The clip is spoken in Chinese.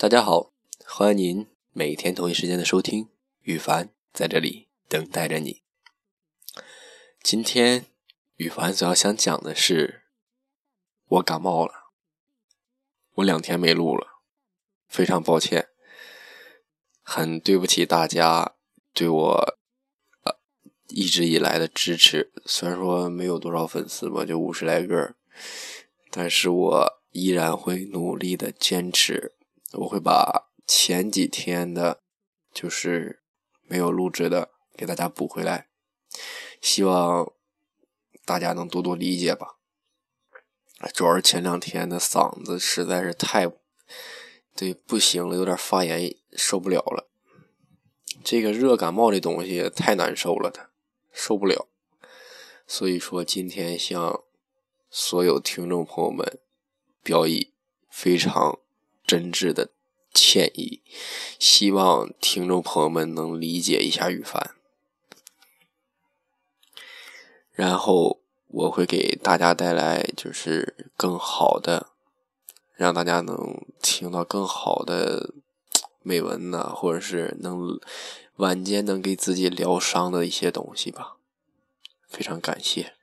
大家好，欢迎您每天同一时间的收听，羽凡在这里等待着你。今天羽凡主要想讲的是，我感冒了，我两天没录了，非常抱歉，很对不起大家对我呃一直以来的支持。虽然说没有多少粉丝吧，就五十来个，但是我依然会努力的坚持。我会把前几天的，就是没有录制的，给大家补回来，希望大家能多多理解吧。主要是前两天的嗓子实在是太，对，不行了，有点发炎，受不了了。这个热感冒的东西太难受了，它受不了。所以说，今天向所有听众朋友们表以非常。真挚的歉意，希望听众朋友们能理解一下羽凡。然后我会给大家带来就是更好的，让大家能听到更好的美文呐，或者是能晚间能给自己疗伤的一些东西吧。非常感谢。